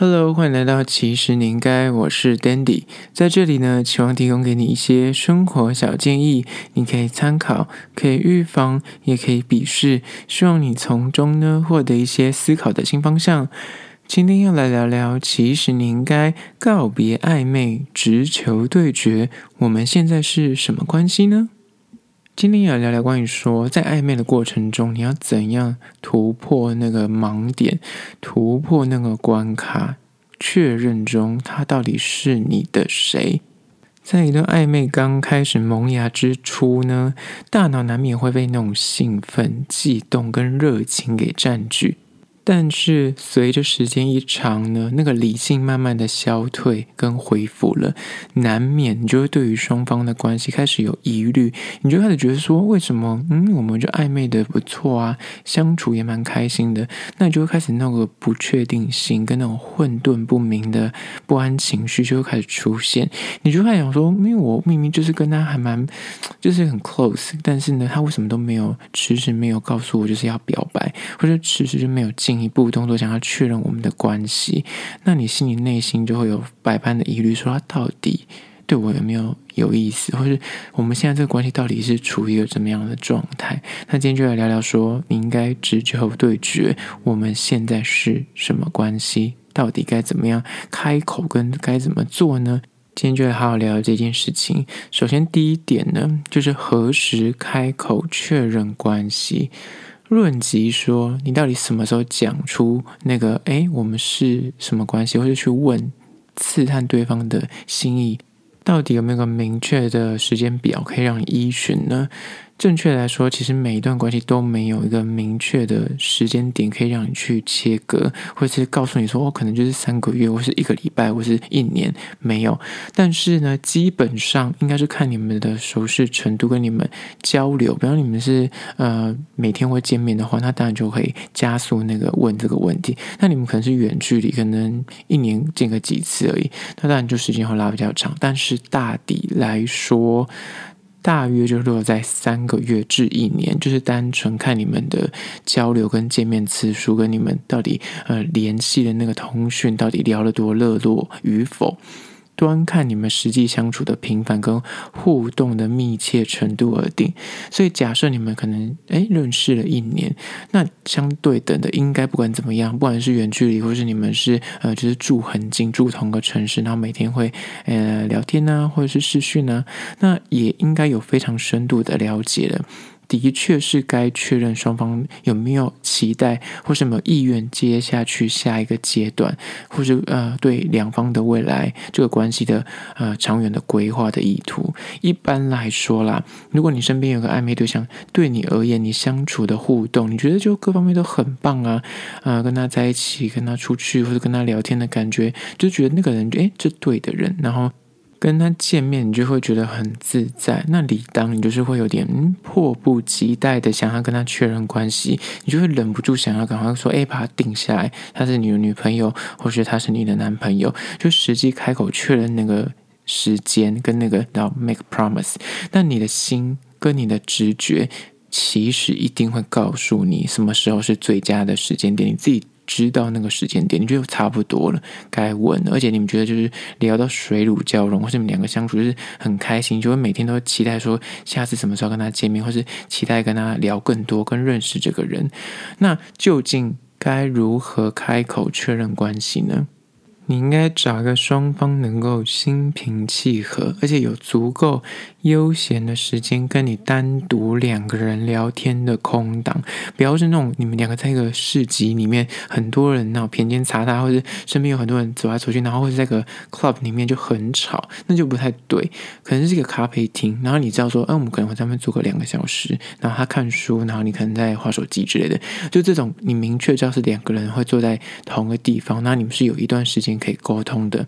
Hello，欢迎来到其实你应该，我是 Dandy，在这里呢，期望提供给你一些生活小建议，你可以参考，可以预防，也可以鄙视，希望你从中呢获得一些思考的新方向。今天要来聊聊，其实你应该告别暧昧，直球对决，我们现在是什么关系呢？今天要聊聊关于说，在暧昧的过程中，你要怎样突破那个盲点，突破那个关卡，确认中他到底是你的谁？在一段暧昧刚开始萌芽之初呢，大脑难免会被那种兴奋、悸动跟热情给占据。但是随着时间一长呢，那个理性慢慢的消退跟恢复了，难免你就会对于双方的关系开始有疑虑，你就开始觉得说，为什么嗯，我们就暧昧的不错啊，相处也蛮开心的，那你就会开始那个不确定性跟那种混沌不明的不安情绪就会开始出现，你就会想说，因为我明明就是跟他还蛮 就是很 close，但是呢，他为什么都没有迟迟没有告诉我就是要表白，或者迟迟就没有进。一步动作想要确认我们的关系，那你心里内心就会有百般的疑虑，说他到底对我有没有有意思，或是我们现在这个关系到底是处于一个怎么样的状态？那今天就来聊聊说，你应该直球对决，我们现在是什么关系？到底该怎么样开口，跟该怎么做呢？今天就来好好聊聊这件事情。首先第一点呢，就是何时开口确认关系。论及说，你到底什么时候讲出那个？诶，我们是什么关系？或者去问刺探对方的心意，到底有没有个明确的时间表可以让你依循呢？正确来说，其实每一段关系都没有一个明确的时间点可以让你去切割，或者是告诉你说，我可能就是三个月，或是一个礼拜，或是一年，没有。但是呢，基本上应该是看你们的熟识程度跟你们交流。比方你们是呃每天会见面的话，那当然就可以加速那个问这个问题。那你们可能是远距离，可能一年见个几次而已，那当然就时间会拉比较长。但是大抵来说，大约就落在三个月至一年，就是单纯看你们的交流跟见面次数，跟你们到底呃联系的那个通讯到底聊了多热络与否。端看你们实际相处的频繁跟互动的密切程度而定，所以假设你们可能诶认识了一年，那相对等的应该不管怎么样，不管是远距离或是你们是呃就是住很近，住同个城市，然后每天会呃聊天呢、啊，或者是视讯呐，那也应该有非常深度的了解了。的确是该确认双方有没有期待或什么意愿接下去下一个阶段，或者呃对两方的未来这个关系的呃长远的规划的意图。一般来说啦，如果你身边有个暧昧对象，对你而言，你相处的互动，你觉得就各方面都很棒啊，啊、跟他在一起，跟他出去或者跟他聊天的感觉，就觉得那个人诶，这对的人，然后。跟他见面，你就会觉得很自在。那理当你就是会有点、迫不及待的想要跟他确认关系，你就会忍不住想要赶快说：“哎，把他定下来，他是你的女朋友，或是他是你的男朋友。”就实际开口确认那个时间跟那个要 make promise。但你的心跟你的直觉，其实一定会告诉你什么时候是最佳的时间点。你自己。知道那个时间点，你觉得差不多了，该问了。而且你们觉得就是聊到水乳交融，或者你们两个相处就是很开心，就会每天都期待说下次什么时候跟他见面，或是期待跟他聊更多，跟认识这个人。那究竟该如何开口确认关系呢？你应该找一个双方能够心平气和，而且有足够悠闲的时间跟你单独两个人聊天的空档，不要是那种你们两个在一个市集里面，很多人那种偏见插他，或者身边有很多人走来走去，然后或者在个 club 里面就很吵，那就不太对。可能是一个咖啡厅，然后你知道说，嗯，我们可能会在那边坐个两个小时，然后他看书，然后你可能在划手机之类的，就这种你明确知道是两个人会坐在同个地方，那你们是有一段时间。可以沟通的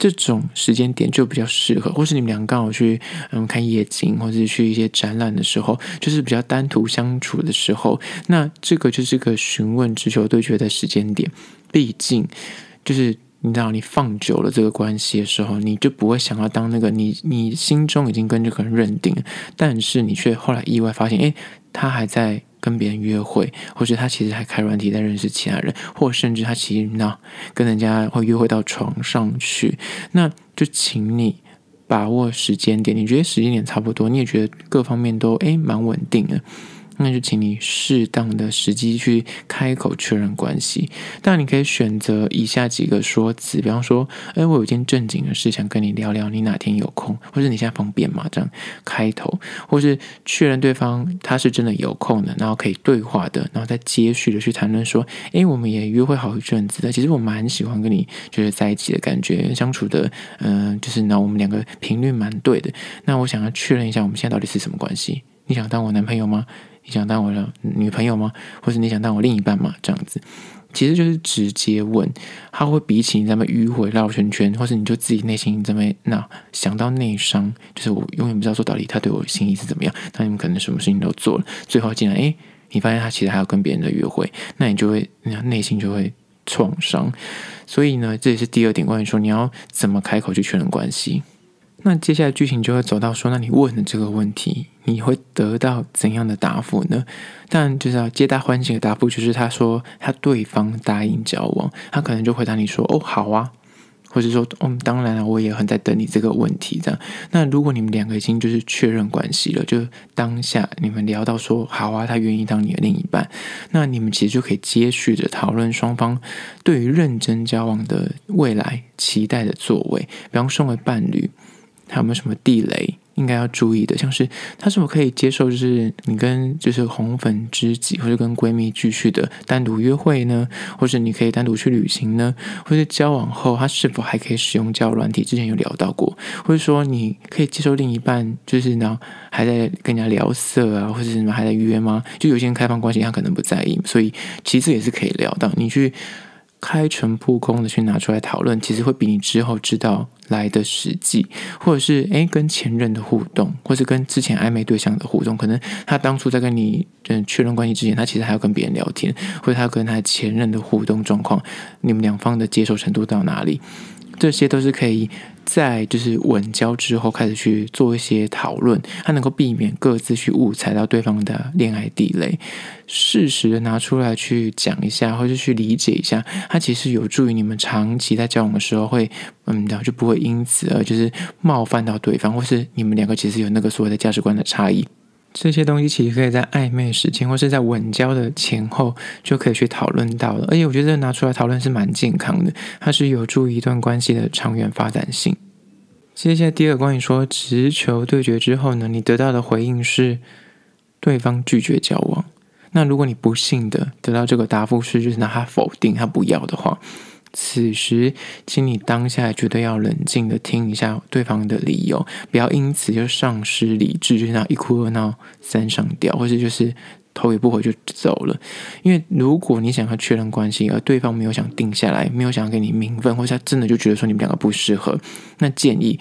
这种时间点就比较适合，或是你们两个刚好去嗯看夜景，或者是去一些展览的时候，就是比较单独相处的时候，那这个就是个询问直球对决的时间点。毕竟就是你知道，你放久了这个关系的时候，你就不会想要当那个你，你心中已经跟这个人认定，但是你却后来意外发现，诶，他还在跟别人约会，或者他其实还开软体在认识其他人，或甚至他其实呢跟人家会约会到床上去，那就请你把握时间点，你觉得时间点差不多，你也觉得各方面都诶蛮稳定的。那就请你适当的时机去开口确认关系。当然，你可以选择以下几个说辞，比方说：“哎，我有件正经的事想跟你聊聊，你哪天有空？或者你现在方便吗？”这样开头，或是确认对方他是真的有空的，然后可以对话的，然后再接续的去谈论说：“哎，我们也约会好一阵子了，其实我蛮喜欢跟你就是在一起的感觉，相处的，嗯、就是那我们两个频率蛮对的。那我想要确认一下，我们现在到底是什么关系？你想当我男朋友吗？”你想当我的女朋友吗？或是你想当我另一半吗？这样子，其实就是直接问，他会比起你这么迂回绕圈圈，或是你就自己内心这么那想到内伤，就是我永远不知道说到底他对我心意是怎么样。那你们可能什么事情都做了，最后竟然诶，你发现他其实还要跟别人的约会，那你就会那内心就会创伤。所以呢，这也是第二点，关于说你要怎么开口去确认关系。那接下来剧情就会走到说，那你问的这个问题，你会得到怎样的答复呢？但就是要皆大欢喜的答复，就是他说他对方答应交往，他可能就回答你说哦好啊，或者说嗯当然了，我也很在等你这个问题这样。那如果你们两个已经就是确认关系了，就当下你们聊到说好啊，他愿意当你的另一半，那你们其实就可以接续着讨论双方对于认真交往的未来期待的作为，比方身为伴侣。还有没有什么地雷应该要注意的？像是他是否可以接受，就是你跟就是红粉知己或者跟闺蜜继续的单独约会呢？或者你可以单独去旅行呢？或者交往后他是否还可以使用交友软体？之前有聊到过，或者说你可以接受另一半就是呢还在跟人家聊色啊，或者什么还在约吗？就有些人开放关系他可能不在意，所以其实也是可以聊到你去。开诚布公的去拿出来讨论，其实会比你之后知道来的实际，或者是诶跟前任的互动，或是跟之前暧昧对象的互动，可能他当初在跟你嗯确认关系之前，他其实还要跟别人聊天，或者他跟他前任的互动状况，你们两方的接受程度到哪里？这些都是可以在就是稳交之后开始去做一些讨论，它能够避免各自去误踩到对方的恋爱地雷，适时的拿出来去讲一下，或者去理解一下，它其实有助于你们长期在交往的时候会，嗯，然后就不会因此而就是冒犯到对方，或是你们两个其实有那个所谓的价值观的差异。这些东西其实可以在暧昧时间，或是在稳交的前后就可以去讨论到了。而且我觉得拿出来讨论是蛮健康的，它是有助于一段关系的长远发展性。接下来第二个关于说直球对决之后呢，你得到的回应是对方拒绝交往。那如果你不幸的得到这个答复是，就是拿他否定，他不要的话。此时，请你当下绝对要冷静的听一下对方的理由，不要因此就丧失理智，就那一哭二闹三上吊，或者就是头也不回就走了。因为如果你想要确认关系，而对方没有想定下来，没有想要给你名分，或者他真的就觉得说你们两个不适合，那建议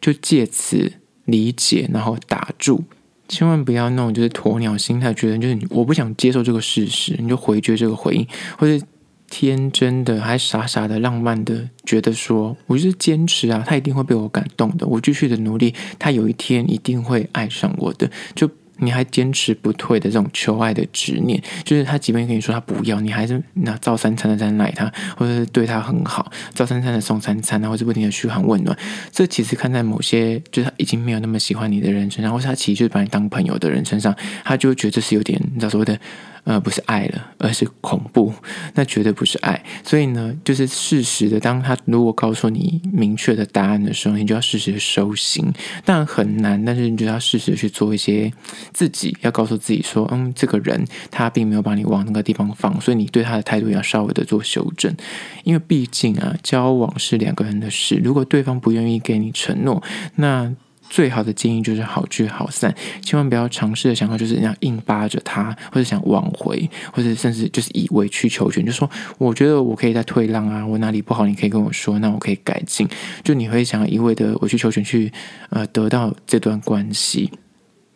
就借此理解，然后打住，千万不要那种就是鸵鸟心态，觉得就是我不想接受这个事实，你就回绝这个回应，或者。天真的，还傻傻的，浪漫的，觉得说，我就是坚持啊，他一定会被我感动的，我继续的努力，他有一天一定会爱上我的。就你还坚持不退的这种求爱的执念，就是他即便跟你说他不要，你还是拿照三餐的在赖他，或者是对他很好，照三餐的送三餐啊，或者不停的嘘寒问暖。这其实看在某些就是他已经没有那么喜欢你的人身上，或是他其实就是把你当朋友的人身上，他就觉得这是有点你知道所谓的。呃，不是爱了，而是恐怖。那绝对不是爱。所以呢，就是适时的，当他如果告诉你明确的答案的时候，你就要适时收心。当然很难，但是你就要适时去做一些自己要告诉自己说，嗯，这个人他并没有把你往那个地方放，所以你对他的态度要稍微的做修正。因为毕竟啊，交往是两个人的事，如果对方不愿意给你承诺，那。最好的建议就是好聚好散，千万不要尝试的想法就是这样硬扒着他，或者想挽回，或者甚至就是以委曲求全，就说我觉得我可以再退让啊，我哪里不好你可以跟我说，那我可以改进。就你会想要一味的委曲求全去呃得到这段关系。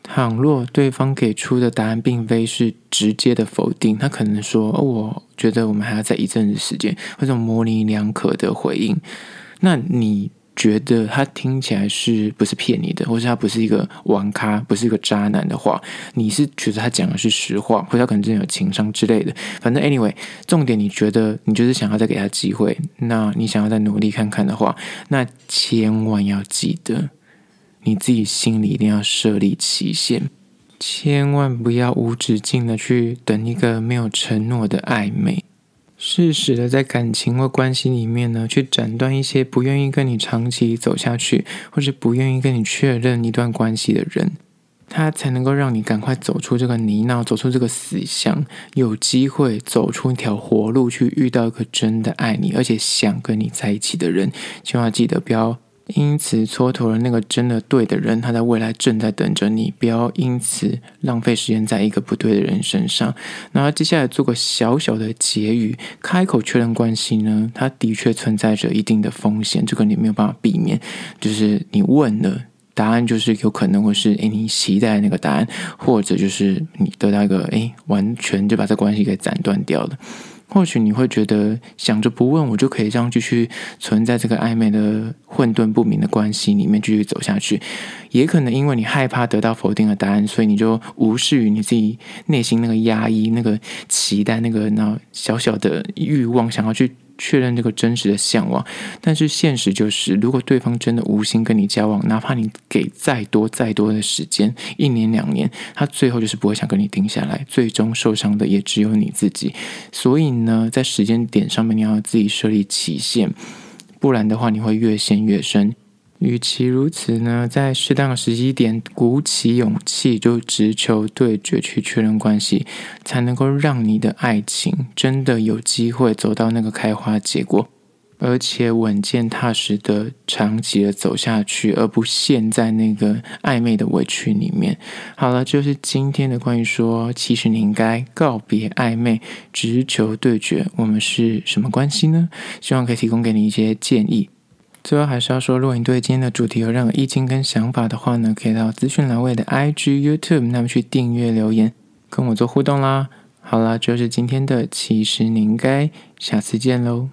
倘若对方给出的答案并非是直接的否定，他可能说：“哦，我觉得我们还要再一阵子时间，或者模棱两可的回应。”那你觉得他听起来是不是骗你的，或是他不是一个玩咖，不是一个渣男的话，你是觉得他讲的是实话，或者他可能真的有情商之类的？反正 anyway，重点你觉得你就是想要再给他机会，那你想要再努力看看的话，那千万要记得。你自己心里一定要设立期限，千万不要无止境的去等一个没有承诺的暧昧，适时的在感情或关系里面呢，去斩断一些不愿意跟你长期走下去，或是不愿意跟你确认一段关系的人，他才能够让你赶快走出这个泥淖，走出这个死巷，有机会走出一条活路，去遇到一个真的爱你，而且想跟你在一起的人，千万记得不要。因此蹉跎了那个真的对的人，他在未来正在等着你。不要因此浪费时间在一个不对的人身上。那接下来做个小小的结语：开口确认关系呢，它的确存在着一定的风险，这个你没有办法避免。就是你问了，答案就是有可能会是诶你期待那个答案，或者就是你得到一个诶完全就把这关系给斩断掉了。或许你会觉得想着不问，我就可以这样继续存在这个暧昧的混沌不明的关系里面继续走下去，也可能因为你害怕得到否定的答案，所以你就无视于你自己内心那个压抑、那个期待、那个那小小的欲望，想要去。确认这个真实的向往，但是现实就是，如果对方真的无心跟你交往，哪怕你给再多再多的时间，一年两年，他最后就是不会想跟你定下来，最终受伤的也只有你自己。所以呢，在时间点上面，你要自己设立期限，不然的话，你会越陷越深。与其如此呢，在适当的时机点，鼓起勇气就直球对决去确认关系，才能够让你的爱情真的有机会走到那个开花结果，而且稳健踏实的长期的走下去，而不陷在那个暧昧的委屈里面。好了，就是今天的关于说，其实你应该告别暧昧，直球对决，我们是什么关系呢？希望可以提供给你一些建议。最后还是要说，如果你对今天的主题有任何意见跟想法的话呢，可以到资讯栏位的 IG、YouTube，那么去订阅留言，跟我做互动啦。好啦，就是今天的，其实你应该下次见喽。